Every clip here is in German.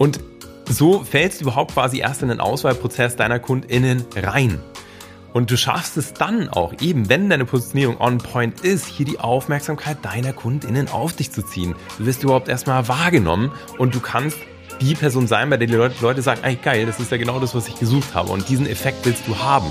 Und so fällst du überhaupt quasi erst in den Auswahlprozess deiner KundInnen rein. Und du schaffst es dann auch, eben wenn deine Positionierung on point ist, hier die Aufmerksamkeit deiner KundInnen auf dich zu ziehen. Du wirst überhaupt erstmal wahrgenommen und du kannst die Person sein, bei der die Leute sagen, ey geil, das ist ja genau das, was ich gesucht habe. Und diesen Effekt willst du haben.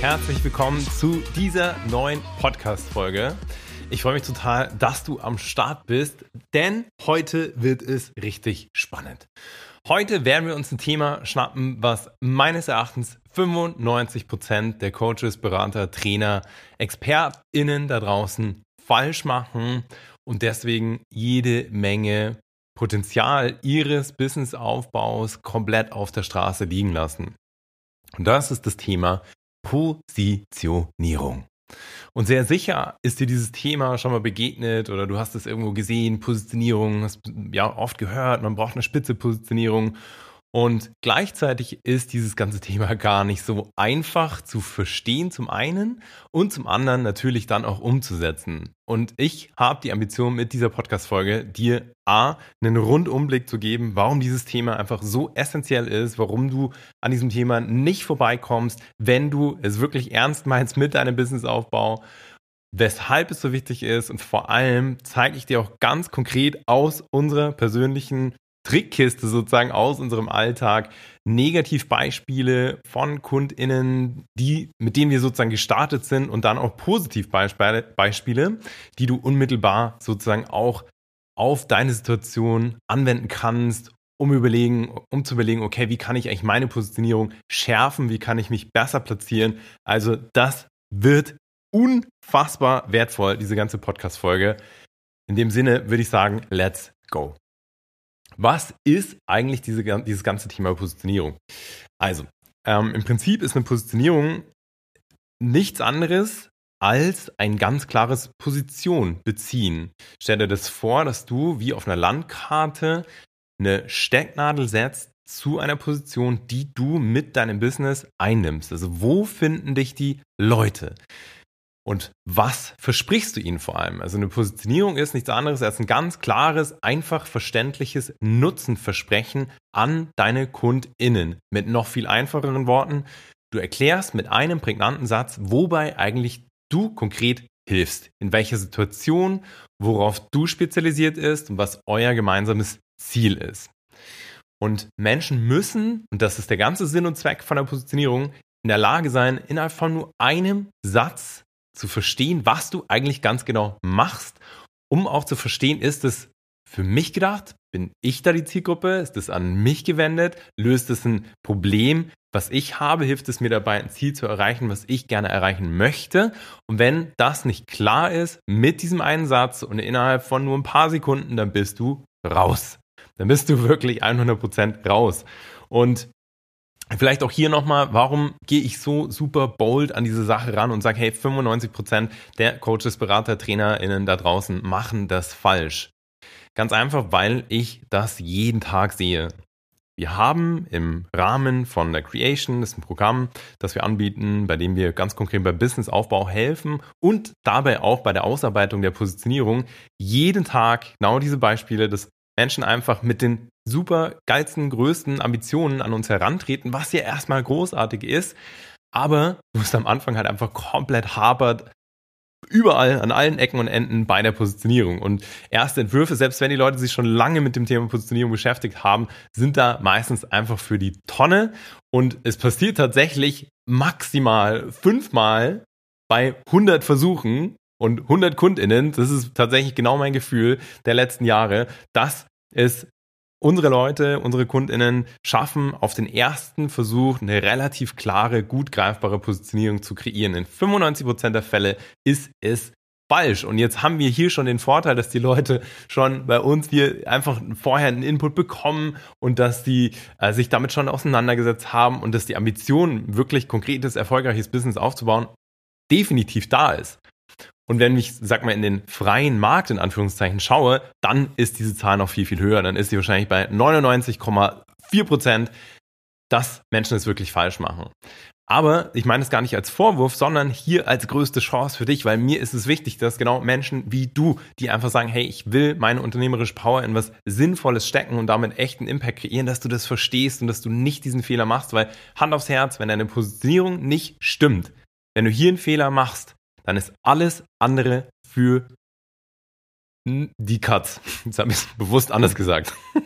Herzlich willkommen zu dieser neuen Podcast-Folge. Ich freue mich total, dass du am Start bist, denn heute wird es richtig spannend. Heute werden wir uns ein Thema schnappen, was meines Erachtens 95% der Coaches, Berater, Trainer, ExpertInnen da draußen falsch machen und deswegen jede Menge Potenzial ihres Businessaufbaus komplett auf der Straße liegen lassen. Und das ist das Thema Positionierung. Und sehr sicher ist dir dieses Thema schon mal begegnet oder du hast es irgendwo gesehen, Positionierung, hast ja oft gehört, man braucht eine spitze Positionierung. Und gleichzeitig ist dieses ganze Thema gar nicht so einfach zu verstehen zum einen und zum anderen natürlich dann auch umzusetzen. Und ich habe die Ambition mit dieser Podcast-Folge, dir A, einen Rundumblick zu geben, warum dieses Thema einfach so essentiell ist, warum du an diesem Thema nicht vorbeikommst, wenn du es wirklich ernst meinst mit deinem Businessaufbau weshalb es so wichtig ist und vor allem zeige ich dir auch ganz konkret aus unserer persönlichen Trickkiste sozusagen aus unserem Alltag Negativbeispiele von KundInnen, die, mit denen wir sozusagen gestartet sind und dann auch Positivbeispiele, die du unmittelbar sozusagen auch auf deine Situation anwenden kannst, um überlegen, um zu überlegen, okay, wie kann ich eigentlich meine Positionierung schärfen, wie kann ich mich besser platzieren? Also, das wird unfassbar wertvoll, diese ganze Podcast-Folge. In dem Sinne würde ich sagen, let's go. Was ist eigentlich diese, dieses ganze Thema Positionierung? Also, ähm, im Prinzip ist eine Positionierung nichts anderes als ein ganz klares Position beziehen. Stell dir das vor, dass du wie auf einer Landkarte eine Stecknadel setzt zu einer Position, die du mit deinem Business einnimmst. Also wo finden dich die Leute? Und was versprichst du ihnen vor allem? Also eine Positionierung ist nichts anderes als ein ganz klares, einfach verständliches Nutzenversprechen an deine KundInnen. Mit noch viel einfacheren Worten. Du erklärst mit einem prägnanten Satz, wobei eigentlich du konkret hilfst, in welcher Situation, worauf du spezialisiert ist und was euer gemeinsames Ziel ist. Und Menschen müssen, und das ist der ganze Sinn und Zweck von der Positionierung, in der Lage sein, innerhalb von nur einem Satz zu verstehen, was du eigentlich ganz genau machst, um auch zu verstehen, ist es für mich gedacht? Bin ich da die Zielgruppe? Ist es an mich gewendet? Löst es ein Problem, was ich habe? Hilft es mir dabei, ein Ziel zu erreichen, was ich gerne erreichen möchte? Und wenn das nicht klar ist mit diesem einen Satz und innerhalb von nur ein paar Sekunden, dann bist du raus. Dann bist du wirklich 100% raus. Und Vielleicht auch hier nochmal, warum gehe ich so super bold an diese Sache ran und sage, hey, 95% der Coaches, Berater, TrainerInnen da draußen machen das falsch. Ganz einfach, weil ich das jeden Tag sehe. Wir haben im Rahmen von der Creation, das ist ein Programm, das wir anbieten, bei dem wir ganz konkret beim Businessaufbau helfen und dabei auch bei der Ausarbeitung der Positionierung jeden Tag genau diese Beispiele des Menschen einfach mit den super geilsten, größten Ambitionen an uns herantreten, was ja erstmal großartig ist, aber wo es am Anfang halt einfach komplett hapert, überall an allen Ecken und Enden bei der Positionierung. Und erste Entwürfe, selbst wenn die Leute sich schon lange mit dem Thema Positionierung beschäftigt haben, sind da meistens einfach für die Tonne. Und es passiert tatsächlich maximal fünfmal bei 100 Versuchen, und 100 KundInnen, das ist tatsächlich genau mein Gefühl der letzten Jahre, dass es unsere Leute, unsere KundInnen schaffen auf den ersten Versuch eine relativ klare, gut greifbare Positionierung zu kreieren. In 95% der Fälle ist es falsch. Und jetzt haben wir hier schon den Vorteil, dass die Leute schon bei uns hier einfach vorher einen Input bekommen und dass die äh, sich damit schon auseinandergesetzt haben und dass die Ambition, wirklich konkretes, erfolgreiches Business aufzubauen, definitiv da ist. Und wenn ich, sag mal, in den freien Markt in Anführungszeichen schaue, dann ist diese Zahl noch viel, viel höher. Dann ist sie wahrscheinlich bei 99,4 Prozent, dass Menschen es wirklich falsch machen. Aber ich meine es gar nicht als Vorwurf, sondern hier als größte Chance für dich, weil mir ist es wichtig, dass genau Menschen wie du, die einfach sagen, hey, ich will meine unternehmerische Power in was Sinnvolles stecken und damit echten Impact kreieren, dass du das verstehst und dass du nicht diesen Fehler machst, weil Hand aufs Herz, wenn deine Positionierung nicht stimmt, wenn du hier einen Fehler machst, dann ist alles andere für die Katz. Jetzt habe ich es bewusst anders gesagt.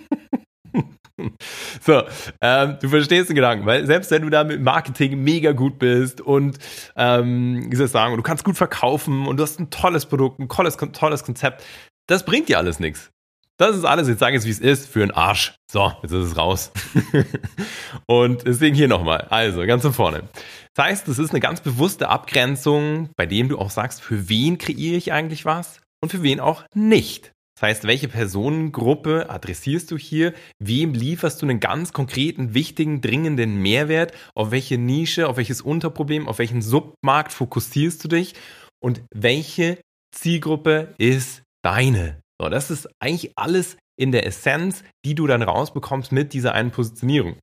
So, ähm, du verstehst den Gedanken, weil selbst wenn du da mit Marketing mega gut bist und ähm, wie soll ich sagen, du kannst gut verkaufen und du hast ein tolles Produkt, ein tolles, tolles Konzept, das bringt dir alles nichts. Das ist alles, jetzt sage ich es, wie es ist, für einen Arsch. So, jetzt ist es raus. und deswegen hier nochmal. Also, ganz von vorne. Das heißt, es ist eine ganz bewusste Abgrenzung, bei dem du auch sagst, für wen kreiere ich eigentlich was und für wen auch nicht. Das heißt, welche Personengruppe adressierst du hier? Wem lieferst du einen ganz konkreten, wichtigen, dringenden Mehrwert? Auf welche Nische, auf welches Unterproblem, auf welchen Submarkt fokussierst du dich? Und welche Zielgruppe ist deine? So, das ist eigentlich alles in der Essenz, die du dann rausbekommst mit dieser einen Positionierung.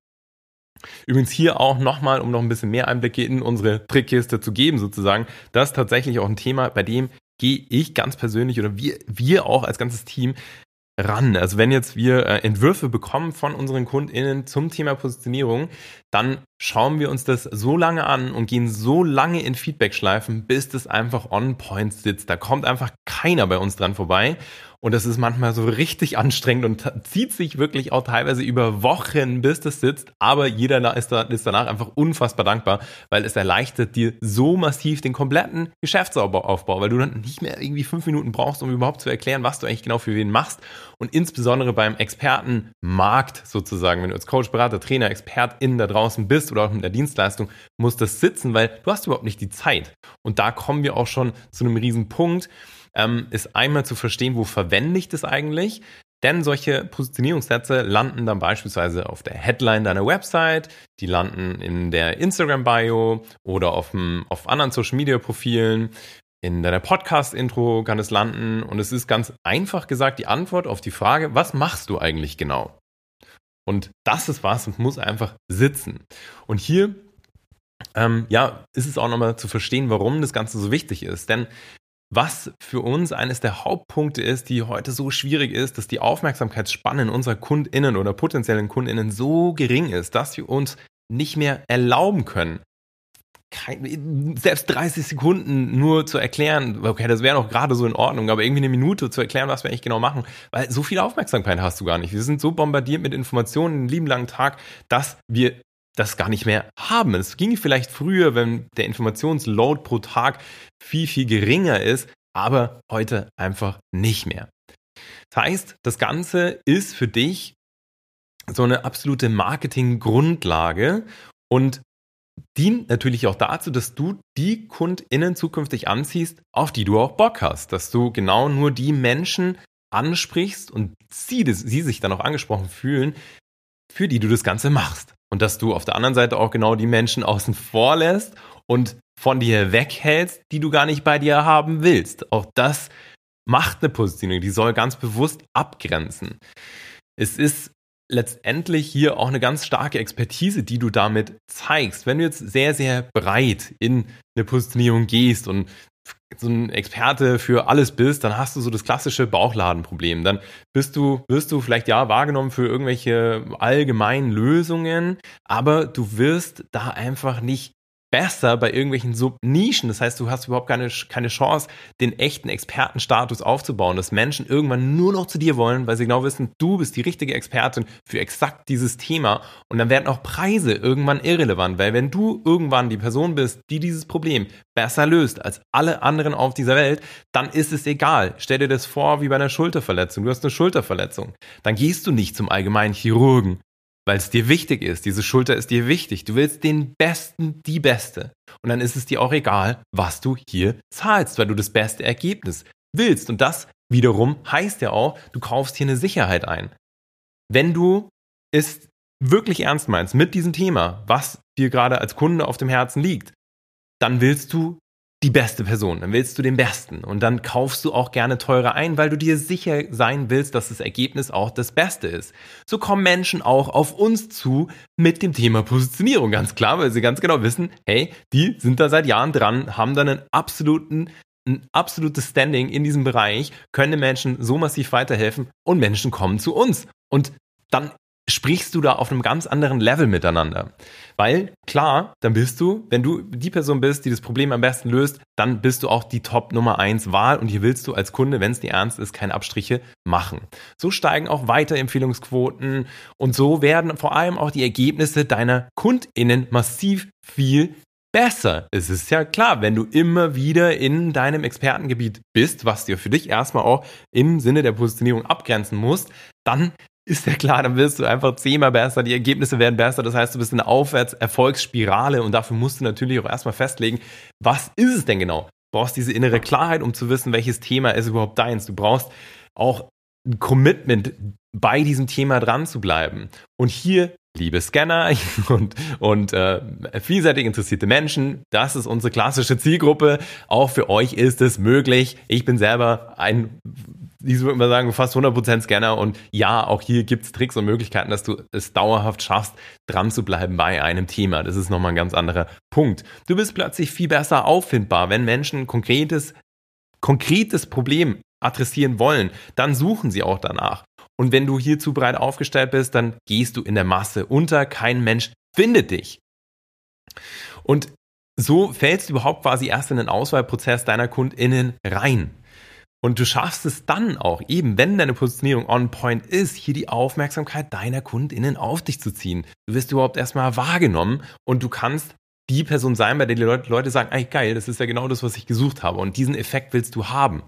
Übrigens hier auch nochmal, um noch ein bisschen mehr Einblicke in unsere Trickkiste zu geben, sozusagen, das ist tatsächlich auch ein Thema, bei dem gehe ich ganz persönlich oder wir, wir auch als ganzes Team ran. Also wenn jetzt wir äh, Entwürfe bekommen von unseren KundInnen zum Thema Positionierung, dann schauen wir uns das so lange an und gehen so lange in Feedback-Schleifen, bis das einfach on point sitzt. Da kommt einfach keiner bei uns dran vorbei. Und das ist manchmal so richtig anstrengend und zieht sich wirklich auch teilweise über Wochen, bis das sitzt. Aber jeder ist, da, ist danach einfach unfassbar dankbar, weil es erleichtert dir so massiv den kompletten Geschäftsaufbau, weil du dann nicht mehr irgendwie fünf Minuten brauchst, um überhaupt zu erklären, was du eigentlich genau für wen machst. Und insbesondere beim Expertenmarkt sozusagen, wenn du als Coach, Berater, Trainer, Expertin da draußen bist oder auch in der Dienstleistung, muss das sitzen, weil du hast überhaupt nicht die Zeit. Und da kommen wir auch schon zu einem riesen Punkt ähm, ist einmal zu verstehen, wo verwende ich das eigentlich? Denn solche Positionierungssätze landen dann beispielsweise auf der Headline deiner Website, die landen in der Instagram-Bio oder auf, dem, auf anderen Social-Media-Profilen. In deiner Podcast-Intro kann es landen und es ist ganz einfach gesagt die Antwort auf die Frage, was machst du eigentlich genau? Und das ist was und muss einfach sitzen. Und hier ähm, ja, ist es auch nochmal zu verstehen, warum das Ganze so wichtig ist. Denn was für uns eines der Hauptpunkte ist, die heute so schwierig ist, dass die Aufmerksamkeitsspanne unserer KundInnen oder potenziellen KundInnen so gering ist, dass wir uns nicht mehr erlauben können, kein, selbst 30 Sekunden nur zu erklären, okay, das wäre noch gerade so in Ordnung, aber irgendwie eine Minute zu erklären, was wir eigentlich genau machen, weil so viel Aufmerksamkeit hast du gar nicht. Wir sind so bombardiert mit Informationen einen lieben langen Tag, dass wir das gar nicht mehr haben. Es ging vielleicht früher, wenn der Informationsload pro Tag viel, viel geringer ist, aber heute einfach nicht mehr. Das heißt, das Ganze ist für dich so eine absolute Marketing-Grundlage und dient natürlich auch dazu, dass du die KundInnen zukünftig anziehst, auf die du auch Bock hast, dass du genau nur die Menschen ansprichst und sie, sie sich dann auch angesprochen fühlen, für die du das Ganze machst. Und dass du auf der anderen Seite auch genau die Menschen außen vor lässt und von dir weghältst, die du gar nicht bei dir haben willst. Auch das macht eine Positionierung, die soll ganz bewusst abgrenzen. Es ist letztendlich hier auch eine ganz starke Expertise, die du damit zeigst. Wenn du jetzt sehr, sehr breit in eine Positionierung gehst und so ein Experte für alles bist, dann hast du so das klassische Bauchladenproblem. Dann bist du, wirst du vielleicht ja wahrgenommen für irgendwelche allgemeinen Lösungen, aber du wirst da einfach nicht besser bei irgendwelchen Subnischen. Das heißt, du hast überhaupt keine, keine Chance, den echten Expertenstatus aufzubauen, dass Menschen irgendwann nur noch zu dir wollen, weil sie genau wissen, du bist die richtige Expertin für exakt dieses Thema. Und dann werden auch Preise irgendwann irrelevant, weil wenn du irgendwann die Person bist, die dieses Problem besser löst als alle anderen auf dieser Welt, dann ist es egal. Stell dir das vor wie bei einer Schulterverletzung. Du hast eine Schulterverletzung. Dann gehst du nicht zum allgemeinen Chirurgen, weil es dir wichtig ist. Diese Schulter ist dir wichtig. Du willst den Besten, die Beste. Und dann ist es dir auch egal, was du hier zahlst, weil du das beste Ergebnis willst. Und das wiederum heißt ja auch, du kaufst hier eine Sicherheit ein. Wenn du es wirklich ernst meinst mit diesem Thema, was dir gerade als Kunde auf dem Herzen liegt, dann willst du die beste Person, dann willst du den Besten und dann kaufst du auch gerne teurer ein, weil du dir sicher sein willst, dass das Ergebnis auch das Beste ist. So kommen Menschen auch auf uns zu mit dem Thema Positionierung, ganz klar, weil sie ganz genau wissen, hey, die sind da seit Jahren dran, haben dann einen absoluten ein absolutes Standing in diesem Bereich, können den Menschen so massiv weiterhelfen und Menschen kommen zu uns. Und dann sprichst du da auf einem ganz anderen Level miteinander. Weil klar, dann bist du, wenn du die Person bist, die das Problem am besten löst, dann bist du auch die Top Nummer 1 Wahl und hier willst du als Kunde, wenn es dir ernst ist, keine Abstriche machen. So steigen auch Weiterempfehlungsquoten und so werden vor allem auch die Ergebnisse deiner KundInnen massiv viel besser. Es ist ja klar, wenn du immer wieder in deinem Expertengebiet bist, was dir für dich erstmal auch im Sinne der Positionierung abgrenzen musst, dann ist ja klar, dann wirst du einfach zehnmal besser, die Ergebnisse werden besser, das heißt, du bist in einer Aufwärts-Erfolgsspirale und dafür musst du natürlich auch erstmal festlegen, was ist es denn genau? Du brauchst diese innere Klarheit, um zu wissen, welches Thema ist überhaupt deins. Du brauchst auch ein Commitment, bei diesem Thema dran zu bleiben. Und hier, liebe Scanner und, und äh, vielseitig interessierte Menschen, das ist unsere klassische Zielgruppe. Auch für euch ist es möglich. Ich bin selber ein ich würde mal sagen, fast 100% Scanner und ja, auch hier gibt es Tricks und Möglichkeiten, dass du es dauerhaft schaffst, dran zu bleiben bei einem Thema. Das ist nochmal ein ganz anderer Punkt. Du bist plötzlich viel besser auffindbar, wenn Menschen konkretes, konkretes Problem adressieren wollen, dann suchen sie auch danach. Und wenn du hier zu breit aufgestellt bist, dann gehst du in der Masse unter. Kein Mensch findet dich. Und so fällst du überhaupt quasi erst in den Auswahlprozess deiner KundInnen rein. Und du schaffst es dann auch, eben wenn deine Positionierung on point ist, hier die Aufmerksamkeit deiner KundInnen auf dich zu ziehen. Du wirst überhaupt erstmal wahrgenommen und du kannst die Person sein, bei der die Leute sagen, ey geil, das ist ja genau das, was ich gesucht habe. Und diesen Effekt willst du haben.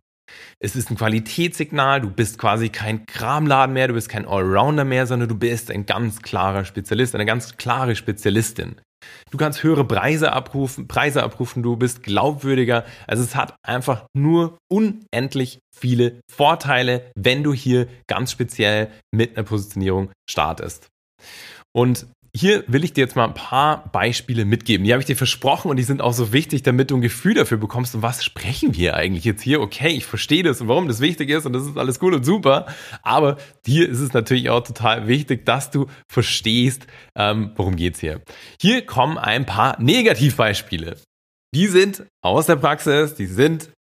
Es ist ein Qualitätssignal, du bist quasi kein Kramladen mehr, du bist kein Allrounder mehr, sondern du bist ein ganz klarer Spezialist, eine ganz klare Spezialistin. Du kannst höhere Preise abrufen, Preise abrufen, du bist glaubwürdiger. Also es hat einfach nur unendlich viele Vorteile, wenn du hier ganz speziell mit einer Positionierung startest. Und hier will ich dir jetzt mal ein paar Beispiele mitgeben. Die habe ich dir versprochen und die sind auch so wichtig, damit du ein Gefühl dafür bekommst, um was sprechen wir eigentlich jetzt hier. Okay, ich verstehe das und warum das wichtig ist und das ist alles gut und super. Aber hier ist es natürlich auch total wichtig, dass du verstehst, ähm, worum geht's hier. Hier kommen ein paar Negativbeispiele. Die sind aus der Praxis, die sind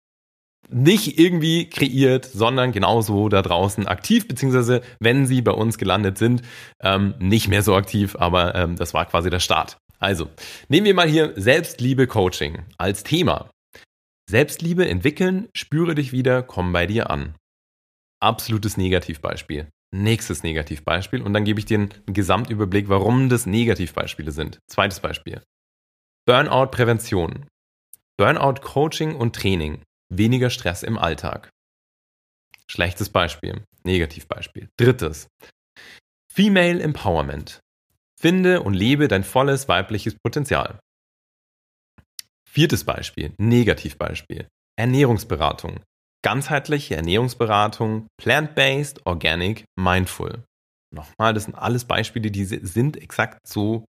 nicht irgendwie kreiert, sondern genauso da draußen aktiv, beziehungsweise wenn sie bei uns gelandet sind, ähm, nicht mehr so aktiv, aber ähm, das war quasi der Start. Also, nehmen wir mal hier Selbstliebe Coaching als Thema. Selbstliebe entwickeln, spüre dich wieder, komm bei dir an. Absolutes Negativbeispiel. Nächstes Negativbeispiel und dann gebe ich dir einen Gesamtüberblick, warum das Negativbeispiele sind. Zweites Beispiel. Burnout-Prävention. Burnout-Coaching und Training weniger Stress im Alltag. Schlechtes Beispiel, Negativbeispiel. Drittes, Female Empowerment. Finde und lebe dein volles weibliches Potenzial. Viertes Beispiel, Negativbeispiel, Ernährungsberatung. Ganzheitliche Ernährungsberatung, plant-based, organic, mindful. Nochmal, das sind alles Beispiele, die sind exakt so,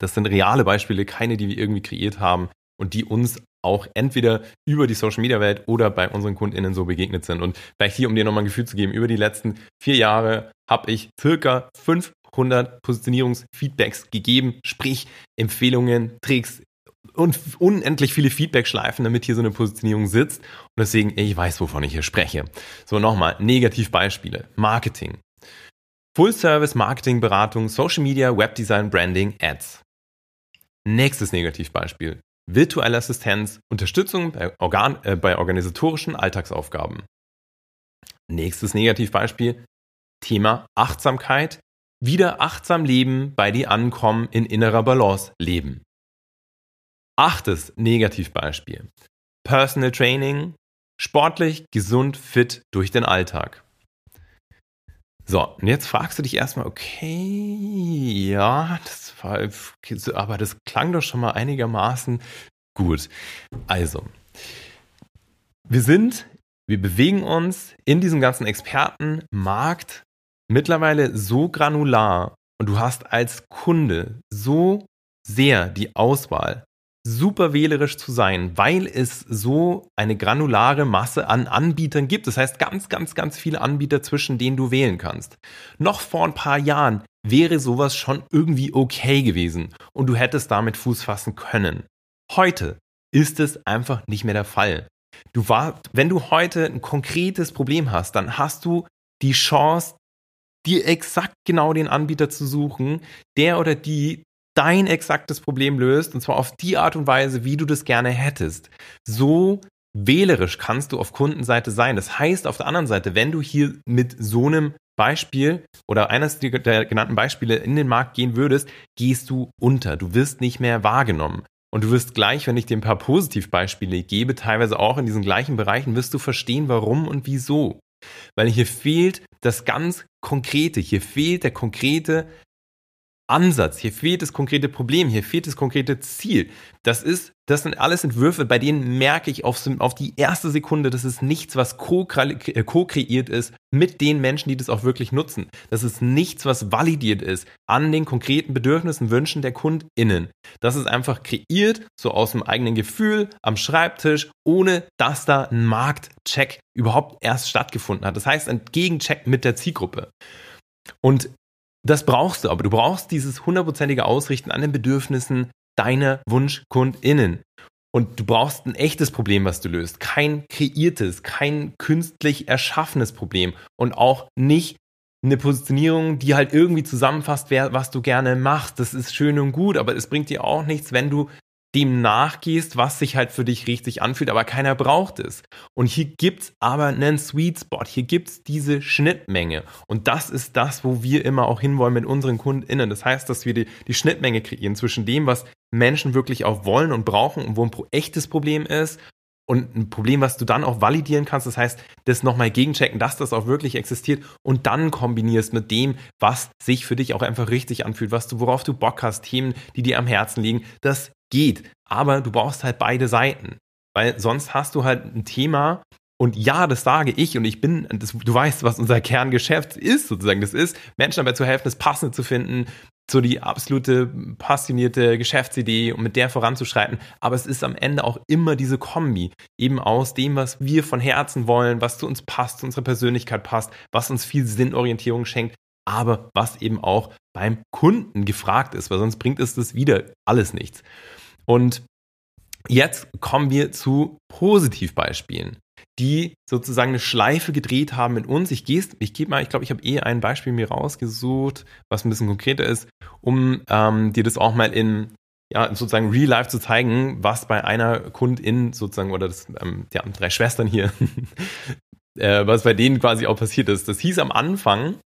das sind reale Beispiele, keine, die wir irgendwie kreiert haben und die uns auch entweder über die Social Media Welt oder bei unseren KundInnen so begegnet sind. Und vielleicht hier, um dir nochmal ein Gefühl zu geben, über die letzten vier Jahre habe ich circa 500 Positionierungsfeedbacks gegeben, sprich Empfehlungen, Tricks und unendlich viele Feedback-Schleifen, damit hier so eine Positionierung sitzt. Und deswegen, ich weiß, wovon ich hier spreche. So, nochmal, Negativbeispiele. Marketing. Full-Service-Marketing-Beratung, Social Media, Webdesign, Branding, Ads. Nächstes Negativbeispiel virtuelle Assistenz, Unterstützung bei, Organ, äh, bei organisatorischen Alltagsaufgaben. Nächstes Negativbeispiel, Thema Achtsamkeit. Wieder achtsam leben, bei dir ankommen, in innerer Balance leben. Achtes Negativbeispiel, Personal Training, sportlich, gesund, fit durch den Alltag. So, und jetzt fragst du dich erstmal, okay, ja, das war, aber das klang doch schon mal einigermaßen gut. Also, wir sind, wir bewegen uns in diesem ganzen Expertenmarkt mittlerweile so granular und du hast als Kunde so sehr die Auswahl, super wählerisch zu sein, weil es so eine granulare Masse an Anbietern gibt. Das heißt, ganz, ganz, ganz viele Anbieter, zwischen denen du wählen kannst. Noch vor ein paar Jahren wäre sowas schon irgendwie okay gewesen und du hättest damit Fuß fassen können. Heute ist es einfach nicht mehr der Fall. Du war, wenn du heute ein konkretes Problem hast, dann hast du die Chance, dir exakt genau den Anbieter zu suchen, der oder die dein exaktes Problem löst und zwar auf die Art und Weise, wie du das gerne hättest. So wählerisch kannst du auf Kundenseite sein. Das heißt, auf der anderen Seite, wenn du hier mit so einem Beispiel oder eines der genannten Beispiele in den Markt gehen würdest, gehst du unter. Du wirst nicht mehr wahrgenommen. Und du wirst gleich, wenn ich dir ein paar Positivbeispiele gebe, teilweise auch in diesen gleichen Bereichen, wirst du verstehen, warum und wieso. Weil hier fehlt das ganz Konkrete, hier fehlt der konkrete Ansatz, hier fehlt das konkrete Problem, hier fehlt das konkrete Ziel. Das ist, das sind alles Entwürfe, bei denen merke ich auf, auf die erste Sekunde, das ist nichts, was äh, co-kreiert ist mit den Menschen, die das auch wirklich nutzen. Das ist nichts, was validiert ist an den konkreten Bedürfnissen, Wünschen der KundInnen. Das ist einfach kreiert, so aus dem eigenen Gefühl, am Schreibtisch, ohne dass da ein Marktcheck überhaupt erst stattgefunden hat. Das heißt, ein Gegencheck mit der Zielgruppe. Und das brauchst du, aber du brauchst dieses hundertprozentige Ausrichten an den Bedürfnissen deiner WunschkundInnen. Und du brauchst ein echtes Problem, was du löst. Kein kreiertes, kein künstlich erschaffenes Problem. Und auch nicht eine Positionierung, die halt irgendwie zusammenfasst, was du gerne machst. Das ist schön und gut, aber es bringt dir auch nichts, wenn du dem nachgehst, was sich halt für dich richtig anfühlt, aber keiner braucht es. Und hier gibt's aber einen Sweet Spot, hier gibt's diese Schnittmenge. Und das ist das, wo wir immer auch hinwollen mit unseren KundInnen. Das heißt, dass wir die, die Schnittmenge kreieren zwischen dem, was Menschen wirklich auch wollen und brauchen und wo ein echtes Problem ist und ein Problem, was du dann auch validieren kannst. Das heißt, das nochmal gegenchecken, dass das auch wirklich existiert und dann kombinierst mit dem, was sich für dich auch einfach richtig anfühlt, was du, worauf du Bock hast, Themen, die dir am Herzen liegen. Das geht. Aber du brauchst halt beide Seiten. Weil sonst hast du halt ein Thema, und ja, das sage ich und ich bin, das, du weißt, was unser Kerngeschäft ist, sozusagen. Das ist, Menschen dabei zu helfen, das Passende zu finden, so die absolute passionierte Geschäftsidee und mit der voranzuschreiten. Aber es ist am Ende auch immer diese Kombi, eben aus dem, was wir von Herzen wollen, was zu uns passt, zu unserer Persönlichkeit passt, was uns viel Sinnorientierung schenkt, aber was eben auch beim Kunden gefragt ist, weil sonst bringt es das wieder alles nichts. Und jetzt kommen wir zu Positivbeispielen, die sozusagen eine Schleife gedreht haben mit uns. Ich gehe, ich gebe mal, ich glaube, ich habe eh ein Beispiel mir rausgesucht, was ein bisschen konkreter ist, um ähm, dir das auch mal in ja, sozusagen real life zu zeigen, was bei einer Kundin sozusagen, oder das, ähm, ja, drei Schwestern hier, äh, was bei denen quasi auch passiert ist. Das hieß am Anfang,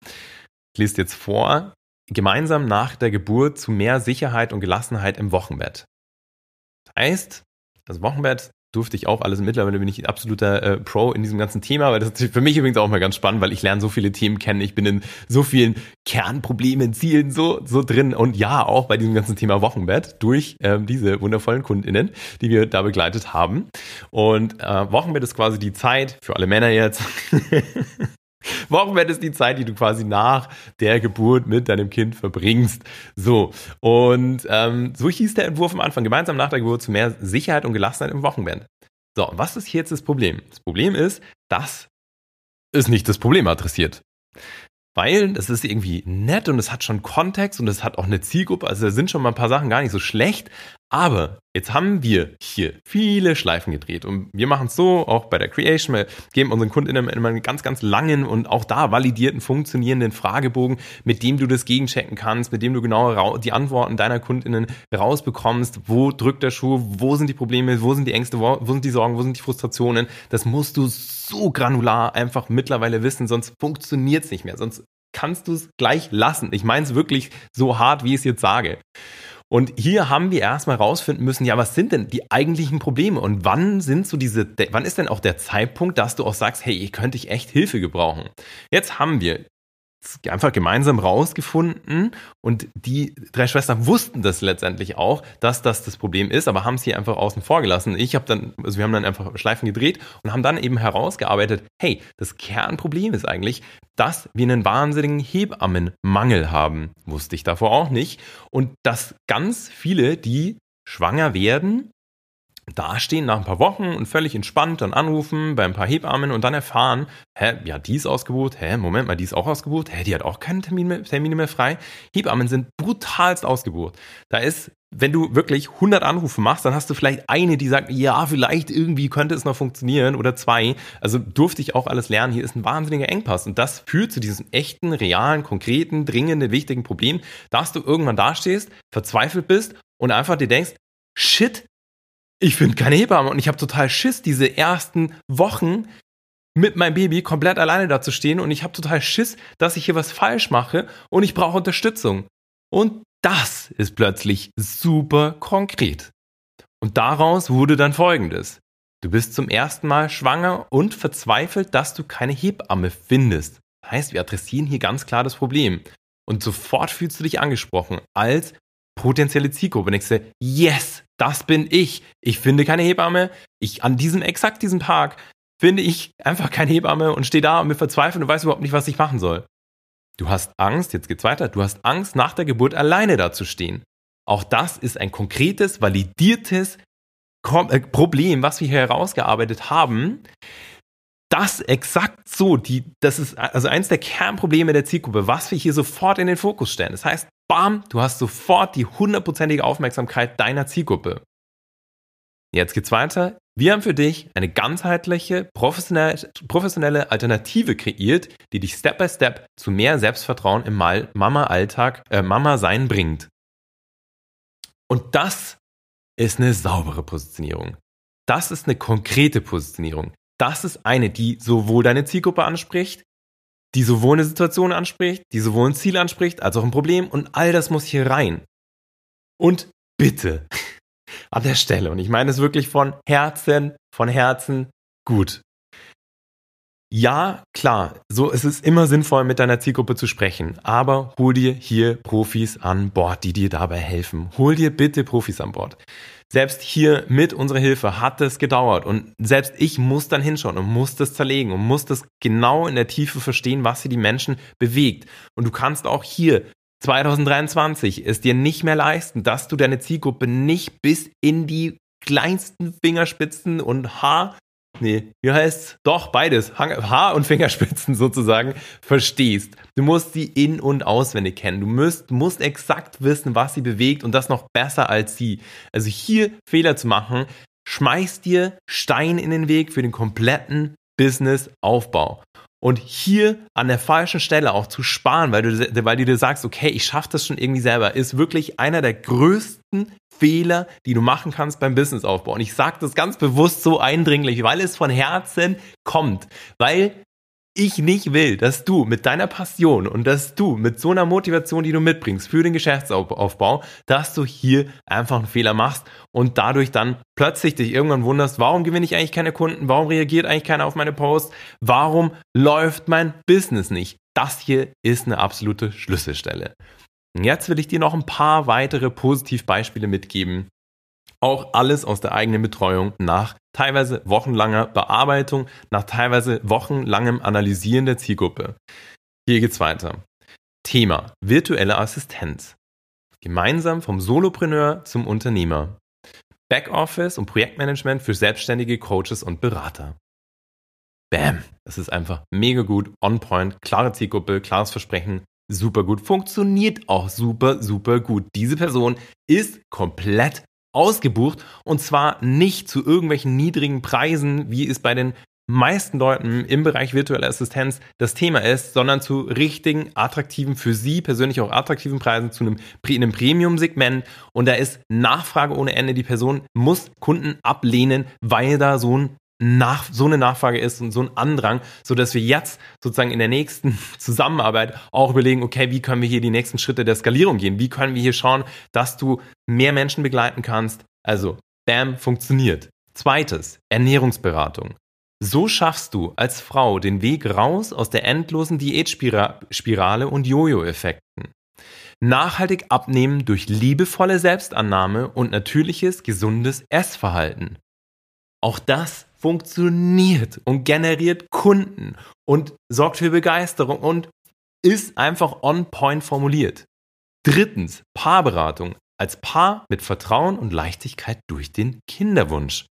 ich lese jetzt vor, gemeinsam nach der Geburt zu mehr Sicherheit und Gelassenheit im Wochenbett heißt, das Wochenbett durfte ich auch alles. Mittlerweile bin ich ein absoluter äh, Pro in diesem ganzen Thema, weil das ist für mich übrigens auch mal ganz spannend, weil ich lerne so viele Themen kennen. Ich bin in so vielen Kernproblemen, Zielen so, so drin. Und ja, auch bei diesem ganzen Thema Wochenbett durch ähm, diese wundervollen KundInnen, die wir da begleitet haben. Und äh, Wochenbett ist quasi die Zeit für alle Männer jetzt. Wochenbett ist die Zeit, die du quasi nach der Geburt mit deinem Kind verbringst. So, und ähm, so hieß der Entwurf am Anfang, gemeinsam nach der Geburt zu mehr Sicherheit und Gelassenheit im Wochenbett. So, was ist hier jetzt das Problem? Das Problem ist, dass es nicht das Problem adressiert. Weil es ist irgendwie nett und es hat schon Kontext und es hat auch eine Zielgruppe. Also da sind schon mal ein paar Sachen gar nicht so schlecht. Aber jetzt haben wir hier viele Schleifen gedreht und wir machen es so, auch bei der Creation, wir geben unseren KundInnen immer einen ganz, ganz langen und auch da validierten, funktionierenden Fragebogen, mit dem du das gegenchecken kannst, mit dem du genau die Antworten deiner KundInnen rausbekommst, wo drückt der Schuh, wo sind die Probleme, wo sind die Ängste, wo, wo sind die Sorgen, wo sind die Frustrationen. Das musst du so granular einfach mittlerweile wissen, sonst funktioniert es nicht mehr, sonst kannst du es gleich lassen. Ich meine es wirklich so hart, wie ich es jetzt sage. Und hier haben wir erstmal rausfinden müssen, ja, was sind denn die eigentlichen Probleme und wann sind so diese, wann ist denn auch der Zeitpunkt, dass du auch sagst, hey, ich könnte ich echt Hilfe gebrauchen? Jetzt haben wir einfach gemeinsam rausgefunden und die drei Schwestern wussten das letztendlich auch, dass das das Problem ist, aber haben es hier einfach außen vor gelassen. Ich habe dann, also wir haben dann einfach Schleifen gedreht und haben dann eben herausgearbeitet, hey, das Kernproblem ist eigentlich, dass wir einen wahnsinnigen Hebammenmangel haben. Wusste ich davor auch nicht. Und dass ganz viele, die schwanger werden, dastehen nach ein paar Wochen und völlig entspannt dann anrufen bei ein paar Hebammen und dann erfahren, hä, ja, die ist ausgebucht, hä, Moment mal, die ist auch ausgebucht, hä, die hat auch keine Termine mehr, Termine mehr frei. Hebammen sind brutalst ausgebucht. Da ist, wenn du wirklich 100 Anrufe machst, dann hast du vielleicht eine, die sagt, ja, vielleicht irgendwie könnte es noch funktionieren oder zwei. Also durfte ich auch alles lernen. Hier ist ein wahnsinniger Engpass und das führt zu diesem echten, realen, konkreten, dringenden, wichtigen Problem, dass du irgendwann dastehst, verzweifelt bist und einfach dir denkst, shit, ich finde keine Hebamme und ich habe total Schiss, diese ersten Wochen mit meinem Baby komplett alleine da zu stehen und ich habe total Schiss, dass ich hier was falsch mache und ich brauche Unterstützung. Und das ist plötzlich super konkret. Und daraus wurde dann Folgendes. Du bist zum ersten Mal schwanger und verzweifelt, dass du keine Hebamme findest. Das heißt, wir adressieren hier ganz klar das Problem. Und sofort fühlst du dich angesprochen als potenzielle Zielgruppe. Denkst du, yes, das bin ich. Ich finde keine Hebamme. Ich an diesem, exakt diesem Tag, finde ich einfach keine Hebamme und stehe da und mir verzweifelt und weiß überhaupt nicht, was ich machen soll. Du hast Angst, jetzt geht's weiter, du hast Angst, nach der Geburt alleine dazustehen. Auch das ist ein konkretes, validiertes äh, Problem, was wir hier herausgearbeitet haben. Das exakt so, die, das ist also eins der Kernprobleme der Zielgruppe, was wir hier sofort in den Fokus stellen. Das heißt, bam, du hast sofort die hundertprozentige Aufmerksamkeit deiner Zielgruppe. Jetzt geht's weiter. Wir haben für dich eine ganzheitliche, professionelle Alternative kreiert, die dich Step by Step zu mehr Selbstvertrauen im Mama-Alltag, äh, Mama-Sein bringt. Und das ist eine saubere Positionierung. Das ist eine konkrete Positionierung. Das ist eine, die sowohl deine Zielgruppe anspricht, die sowohl eine Situation anspricht, die sowohl ein Ziel anspricht, als auch ein Problem und all das muss hier rein. Und bitte, an der Stelle, und ich meine es wirklich von Herzen, von Herzen gut. Ja, klar, so es ist immer sinnvoll, mit deiner Zielgruppe zu sprechen, aber hol dir hier Profis an Bord, die dir dabei helfen. Hol dir bitte Profis an Bord. Selbst hier mit unserer Hilfe hat es gedauert und selbst ich muss dann hinschauen und muss das zerlegen und muss das genau in der Tiefe verstehen, was hier die Menschen bewegt. Und du kannst auch hier 2023 es dir nicht mehr leisten, dass du deine Zielgruppe nicht bis in die kleinsten Fingerspitzen und Haar nee, wie heißt's? Doch, beides, Haar- und Fingerspitzen sozusagen, verstehst. Du musst sie in- und auswendig kennen. Du musst, musst exakt wissen, was sie bewegt und das noch besser als sie. Also hier Fehler zu machen, schmeißt dir Stein in den Weg für den kompletten Businessaufbau. Und hier an der falschen Stelle auch zu sparen, weil du, weil du dir sagst, okay, ich schaffe das schon irgendwie selber, ist wirklich einer der größten Fehler, die du machen kannst beim Businessaufbau. Und ich sage das ganz bewusst so eindringlich, weil es von Herzen kommt. Weil ich nicht will, dass du mit deiner Passion und dass du mit so einer Motivation, die du mitbringst für den Geschäftsaufbau, dass du hier einfach einen Fehler machst und dadurch dann plötzlich dich irgendwann wunderst, warum gewinne ich eigentlich keine Kunden, warum reagiert eigentlich keiner auf meine Posts, warum läuft mein Business nicht. Das hier ist eine absolute Schlüsselstelle. Jetzt will ich dir noch ein paar weitere Positivbeispiele mitgeben. Auch alles aus der eigenen Betreuung nach teilweise wochenlanger Bearbeitung, nach teilweise wochenlangem Analysieren der Zielgruppe. Hier geht's weiter. Thema virtuelle Assistenz. Gemeinsam vom Solopreneur zum Unternehmer. Backoffice und Projektmanagement für selbstständige Coaches und Berater. Bam! Das ist einfach mega gut, on point, klare Zielgruppe, klares Versprechen, super gut, funktioniert auch super, super gut. Diese Person ist komplett ausgebucht und zwar nicht zu irgendwelchen niedrigen Preisen, wie es bei den meisten Leuten im Bereich virtuelle Assistenz das Thema ist, sondern zu richtigen, attraktiven, für sie persönlich auch attraktiven Preisen, zu einem, in einem Premium-Segment. Und da ist Nachfrage ohne Ende. Die Person muss Kunden ablehnen, weil da so ein nach, so eine Nachfrage ist und so ein Andrang, so dass wir jetzt sozusagen in der nächsten Zusammenarbeit auch überlegen, okay, wie können wir hier die nächsten Schritte der Skalierung gehen? Wie können wir hier schauen, dass du mehr Menschen begleiten kannst? Also, bam, funktioniert. Zweites, Ernährungsberatung. So schaffst du als Frau den Weg raus aus der endlosen Diätspirale und Jojo-Effekten. Nachhaltig abnehmen durch liebevolle Selbstannahme und natürliches, gesundes Essverhalten. Auch das funktioniert und generiert Kunden und sorgt für Begeisterung und ist einfach on point formuliert. Drittens, Paarberatung als Paar mit Vertrauen und Leichtigkeit durch den Kinderwunsch.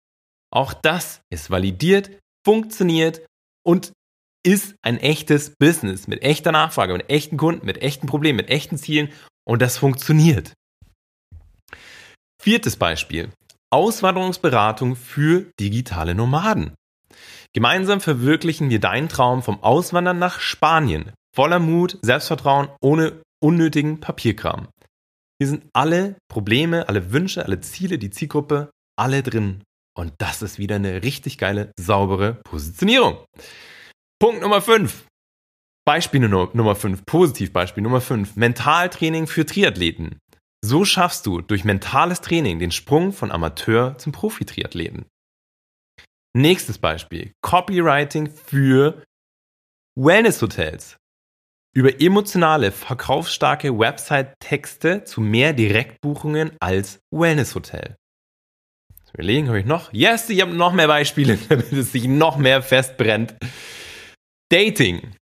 Auch das ist validiert, funktioniert und ist ein echtes Business mit echter Nachfrage, mit echten Kunden, mit echten Problemen, mit echten Zielen und das funktioniert. Viertes Beispiel. Auswanderungsberatung für digitale Nomaden. Gemeinsam verwirklichen wir deinen Traum vom Auswandern nach Spanien. Voller Mut, Selbstvertrauen, ohne unnötigen Papierkram. Hier sind alle Probleme, alle Wünsche, alle Ziele, die Zielgruppe, alle drin. Und das ist wieder eine richtig geile, saubere Positionierung. Punkt Nummer 5. Beispiel Nummer 5, Positivbeispiel Nummer 5, Mentaltraining für Triathleten. So schaffst du durch mentales Training den Sprung von Amateur zum Profi-Triathleten. Nächstes Beispiel, Copywriting für Wellness-Hotels über emotionale, verkaufsstarke Website-Texte zu mehr Direktbuchungen als Wellness-Hotel. Überlegen, habe ich noch? Yes, ich habe noch mehr Beispiele, damit es sich noch mehr festbrennt. Dating.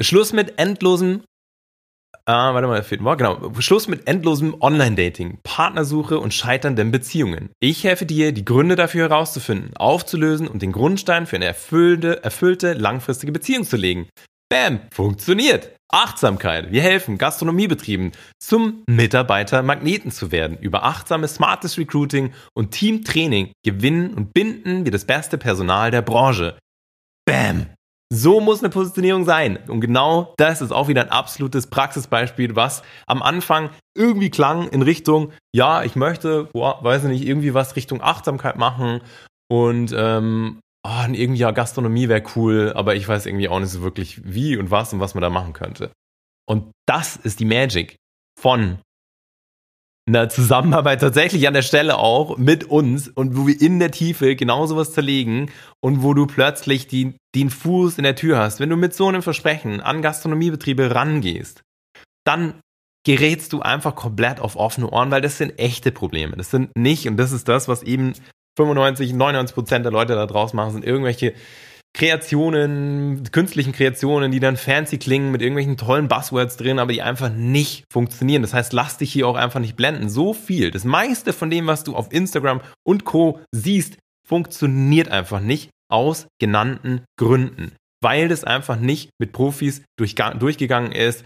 Schluss mit endlosem Ah, warte mal, fehlt war genau. Schluss mit endlosem Online-Dating, Partnersuche und scheiternden Beziehungen. Ich helfe dir, die Gründe dafür herauszufinden, aufzulösen und den Grundstein für eine erfüllte, erfüllte langfristige Beziehung zu legen. Bam, funktioniert. Achtsamkeit. Wir helfen Gastronomiebetrieben zum Mitarbeitermagneten zu werden. Über achtsames, smartes Recruiting und Teamtraining gewinnen und binden wir das beste Personal der Branche. Bam. So muss eine Positionierung sein. Und genau das ist auch wieder ein absolutes Praxisbeispiel, was am Anfang irgendwie klang in Richtung, ja, ich möchte, boah, weiß ich nicht, irgendwie was Richtung Achtsamkeit machen und ähm, oh, irgendwie ja, Gastronomie wäre cool, aber ich weiß irgendwie auch nicht so wirklich wie und was und was man da machen könnte. Und das ist die Magic von einer Zusammenarbeit tatsächlich an der Stelle auch mit uns und wo wir in der Tiefe genau sowas zerlegen und wo du plötzlich die, den Fuß in der Tür hast. Wenn du mit so einem Versprechen an Gastronomiebetriebe rangehst, dann gerätst du einfach komplett auf offene Ohren, weil das sind echte Probleme. Das sind nicht, und das ist das, was eben 95, 99 Prozent der Leute da draus machen, sind irgendwelche Kreationen, künstlichen Kreationen, die dann fancy klingen mit irgendwelchen tollen Buzzwords drin, aber die einfach nicht funktionieren. Das heißt, lass dich hier auch einfach nicht blenden. So viel, das meiste von dem, was du auf Instagram und Co siehst, funktioniert einfach nicht aus genannten Gründen, weil das einfach nicht mit Profis durchgegangen ist,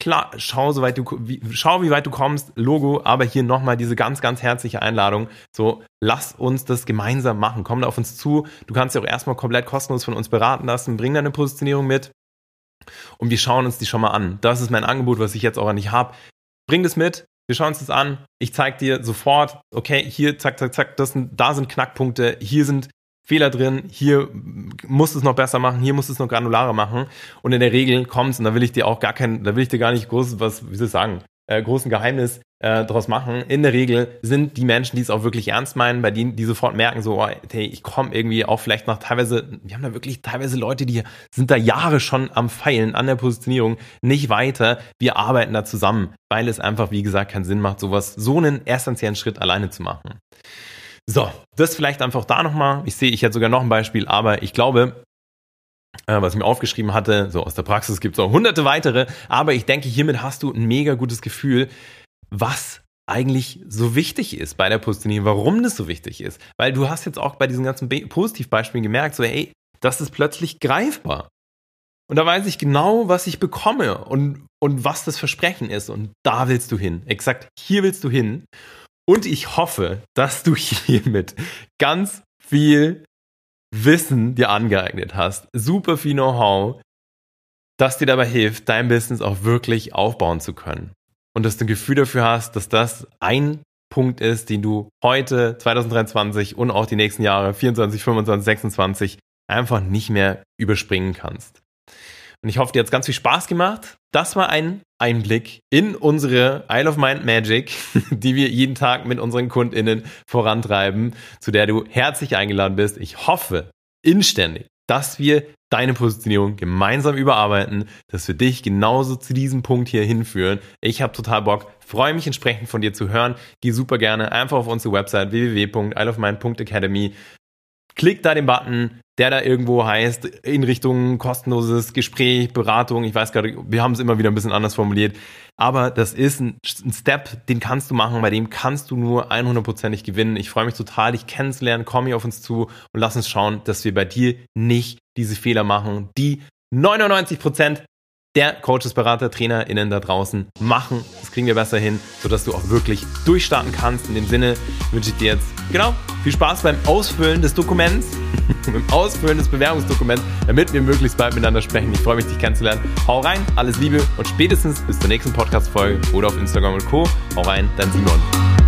Klar, schau, so weit du, wie, schau, wie weit du kommst, Logo, aber hier nochmal diese ganz, ganz herzliche Einladung. So, lass uns das gemeinsam machen. Komm da auf uns zu. Du kannst dich auch erstmal komplett kostenlos von uns beraten lassen. Bring deine Positionierung mit. Und wir schauen uns die schon mal an. Das ist mein Angebot, was ich jetzt auch nicht habe. Bring das mit. Wir schauen uns das an. Ich zeige dir sofort, okay, hier, zack, zack, zack, das sind, da sind Knackpunkte. Hier sind Fehler drin, hier musst du es noch besser machen, hier musst du es noch granularer machen. Und in der Regel kommt's, und da will ich dir auch gar kein, da will ich dir gar nicht groß, was, wie soll ich sagen, äh, großen Geheimnis äh, daraus machen. In der Regel sind die Menschen, die es auch wirklich ernst meinen, bei denen, die sofort merken, so, oh, hey, ich komme irgendwie auch vielleicht nach teilweise, wir haben da wirklich teilweise Leute, die sind da Jahre schon am Feilen an der Positionierung, nicht weiter. Wir arbeiten da zusammen, weil es einfach, wie gesagt, keinen Sinn macht, sowas, so einen essentiellen Schritt alleine zu machen. So, das vielleicht einfach da nochmal. Ich sehe, ich hätte sogar noch ein Beispiel, aber ich glaube, äh, was ich mir aufgeschrieben hatte, so aus der Praxis gibt es auch hunderte weitere, aber ich denke, hiermit hast du ein mega gutes Gefühl, was eigentlich so wichtig ist bei der Positionierung, warum das so wichtig ist. Weil du hast jetzt auch bei diesen ganzen Positivbeispielen gemerkt, so, hey, das ist plötzlich greifbar. Und da weiß ich genau, was ich bekomme und, und was das Versprechen ist. Und da willst du hin. Exakt hier willst du hin. Und ich hoffe, dass du hiermit ganz viel Wissen dir angeeignet hast. Super viel Know-how, das dir dabei hilft, dein Business auch wirklich aufbauen zu können. Und dass du ein Gefühl dafür hast, dass das ein Punkt ist, den du heute, 2023 und auch die nächsten Jahre, 24, 25, 26, einfach nicht mehr überspringen kannst. Und ich hoffe, dir hat es ganz viel Spaß gemacht. Das war ein Einblick in unsere Isle of Mind Magic, die wir jeden Tag mit unseren KundInnen vorantreiben, zu der du herzlich eingeladen bist. Ich hoffe, inständig, dass wir deine Positionierung gemeinsam überarbeiten, dass wir dich genauso zu diesem Punkt hier hinführen. Ich habe total Bock, freue mich entsprechend von dir zu hören. Geh super gerne einfach auf unsere Website www.isleofmind.academy. Klick da den Button, der da irgendwo heißt, in Richtung kostenloses Gespräch, Beratung. Ich weiß gerade, wir haben es immer wieder ein bisschen anders formuliert. Aber das ist ein, Step, den kannst du machen, bei dem kannst du nur 100%ig gewinnen. Ich freue mich total, dich kennenzulernen. Komm hier auf uns zu und lass uns schauen, dass wir bei dir nicht diese Fehler machen, die 99% der Coaches, Berater, TrainerInnen da draußen machen. Das kriegen wir besser hin, sodass du auch wirklich durchstarten kannst. In dem Sinne wünsche ich dir jetzt, genau, viel Spaß beim Ausfüllen des Dokuments, beim Ausfüllen des Bewerbungsdokuments, damit wir möglichst bald miteinander sprechen. Ich freue mich, dich kennenzulernen. Hau rein, alles Liebe und spätestens bis zur nächsten Podcast-Folge oder auf Instagram und Co. Hau rein, dein Simon.